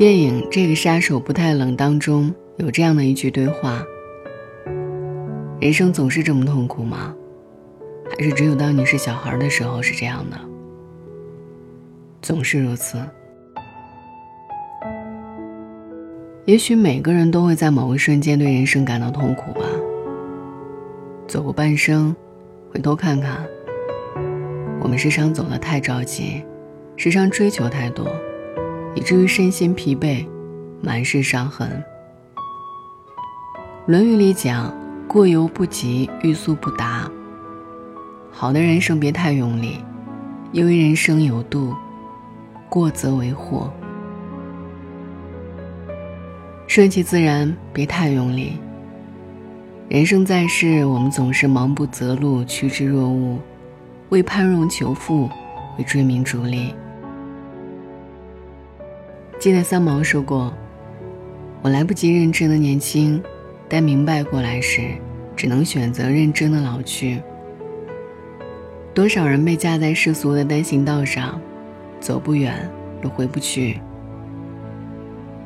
电影《这个杀手不太冷》当中有这样的一句对话：“人生总是这么痛苦吗？还是只有当你是小孩的时候是这样的？总是如此。也许每个人都会在某个瞬间对人生感到痛苦吧。走过半生，回头看看，我们时常走得太着急，时常追求太多。”以至于身心疲惫，满是伤痕。《论语》里讲：“过犹不及，欲速不达。”好的人生别太用力，因为人生有度，过则为祸。顺其自然，别太用力。人生在世，我们总是忙不择路，趋之若鹜，为攀荣求富，为追名逐利。记得三毛说过：“我来不及认真的年轻，但明白过来时，只能选择认真的老去。”多少人被架在世俗的单行道上，走不远又回不去。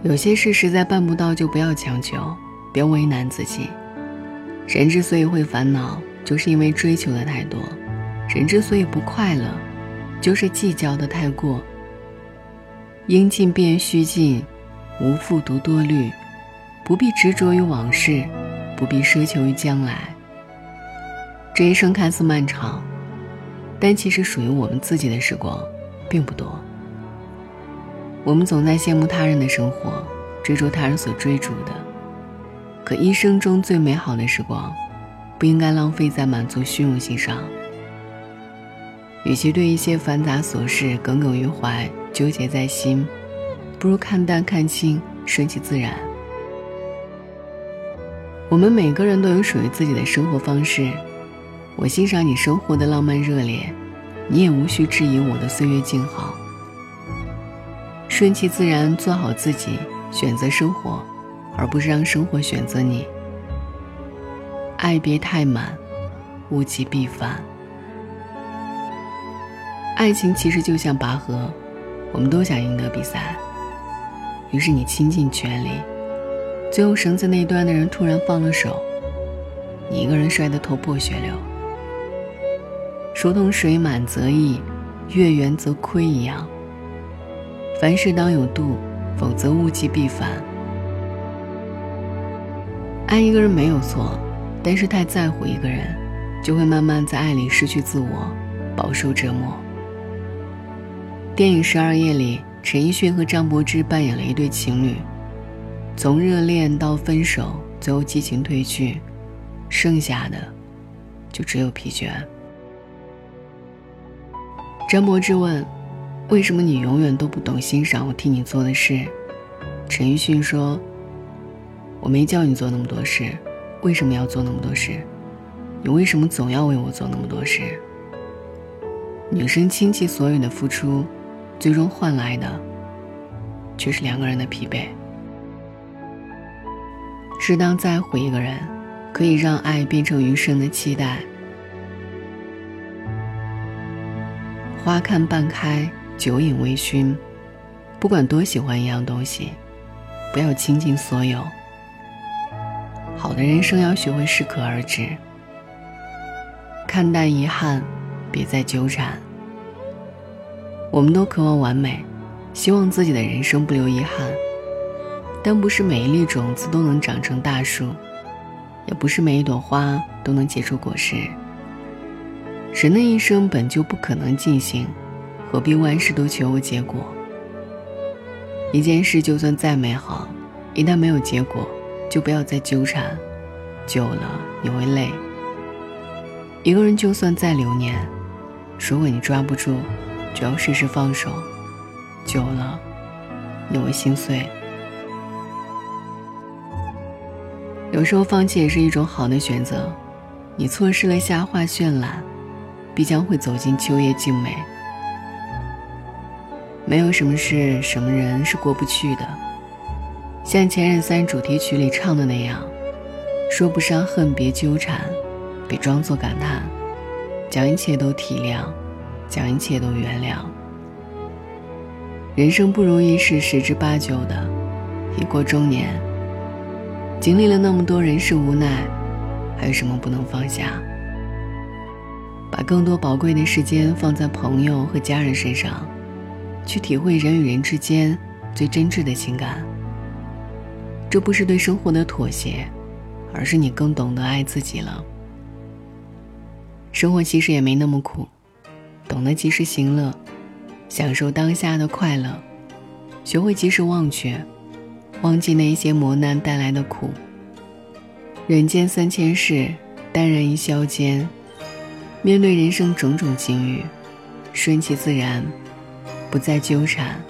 有些事实在办不到，就不要强求，别为难自己。人之所以会烦恼，就是因为追求的太多；人之所以不快乐，就是计较的太过。应尽便须尽，无复独多虑。不必执着于往事，不必奢求于将来。这一生看似漫长，但其实属于我们自己的时光并不多。我们总在羡慕他人的生活，追逐他人所追逐的，可一生中最美好的时光，不应该浪费在满足虚荣心上。与其对一些繁杂琐事耿耿于怀。纠结在心，不如看淡看清，顺其自然。我们每个人都有属于自己的生活方式，我欣赏你生活的浪漫热烈，你也无需质疑我的岁月静好。顺其自然，做好自己，选择生活，而不是让生活选择你。爱别太满，物极必反。爱情其实就像拔河。我们都想赢得比赛，于是你倾尽全力，最后绳子那端的人突然放了手，你一个人摔得头破血流，如同水满则溢，月圆则亏一样。凡事当有度，否则物极必反。爱一个人没有错，但是太在乎一个人，就会慢慢在爱里失去自我，饱受折磨。电影《十二夜》里，陈奕迅和张柏芝扮演了一对情侣，从热恋到分手，最后激情褪去，剩下的就只有疲倦。张柏芝问：“为什么你永远都不懂欣赏我替你做的事？”陈奕迅说：“我没叫你做那么多事，为什么要做那么多事？你为什么总要为我做那么多事？”女生倾其所有的付出。最终换来的，却是两个人的疲惫。适当在乎一个人，可以让爱变成余生的期待。花看半开，酒饮微醺。不管多喜欢一样东西，不要倾尽所有。好的人生要学会适可而止，看淡遗憾，别再纠缠。我们都渴望完美，希望自己的人生不留遗憾。但不是每一粒种子都能长成大树，也不是每一朵花都能结出果实。人的一生本就不可能尽兴，何必万事都求个结果？一件事就算再美好，一旦没有结果，就不要再纠缠，久了你会累。一个人就算再留念，如果你抓不住。就要适时放手，久了你会心碎。有时候放弃也是一种好的选择。你错失了夏花绚烂，必将会走进秋叶静美。没有什么事、什么人是过不去的。像《前任三》主题曲里唱的那样：“说不上恨，别纠缠，别装作感叹，将一切都体谅。”将一切都原谅。人生不如意事十之八九的，已过中年，经历了那么多人事无奈，还有什么不能放下？把更多宝贵的时间放在朋友和家人身上，去体会人与人之间最真挚的情感。这不是对生活的妥协，而是你更懂得爱自己了。生活其实也没那么苦，懂得及时行乐，享受当下的快乐，学会及时忘却，忘记那些磨难带来的苦。人间三千事，淡然一笑间。面对人生种种境遇，顺其自然，不再纠缠，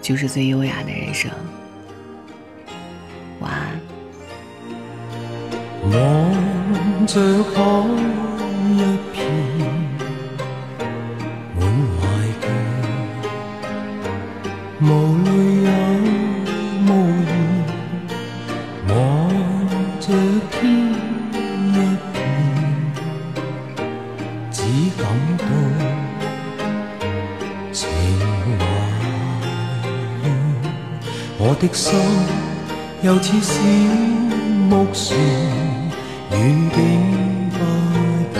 就是最优雅的人生。晚安。望着海一片，无泪也无言，望着天。我的心又似小木船，远景不见，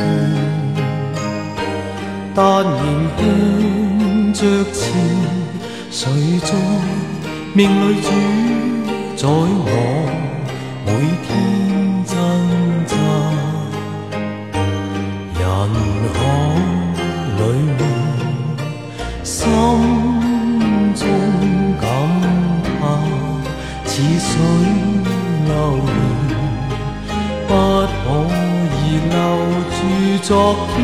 但仍向着前。谁在命里主宰我每天挣扎？人海里心中感。似水流年，不可以留住昨天，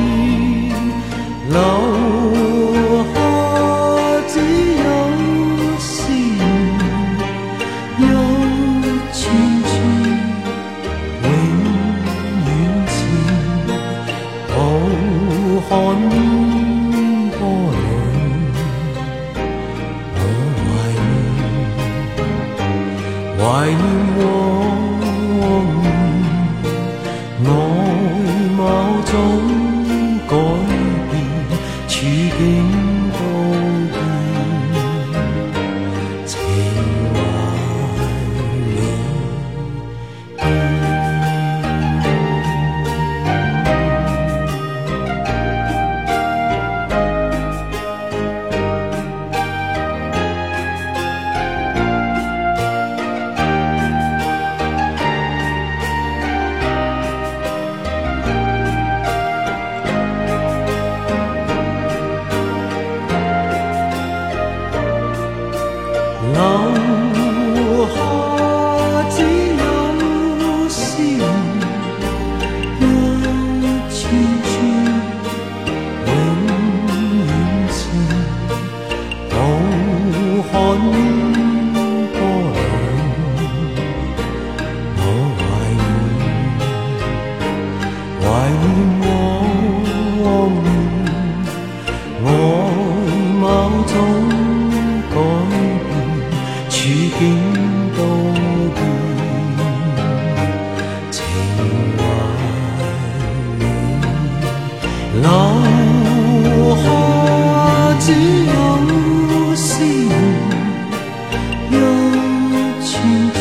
留爱你，我。总改变，处境都变。情怀留下只有思念，一串。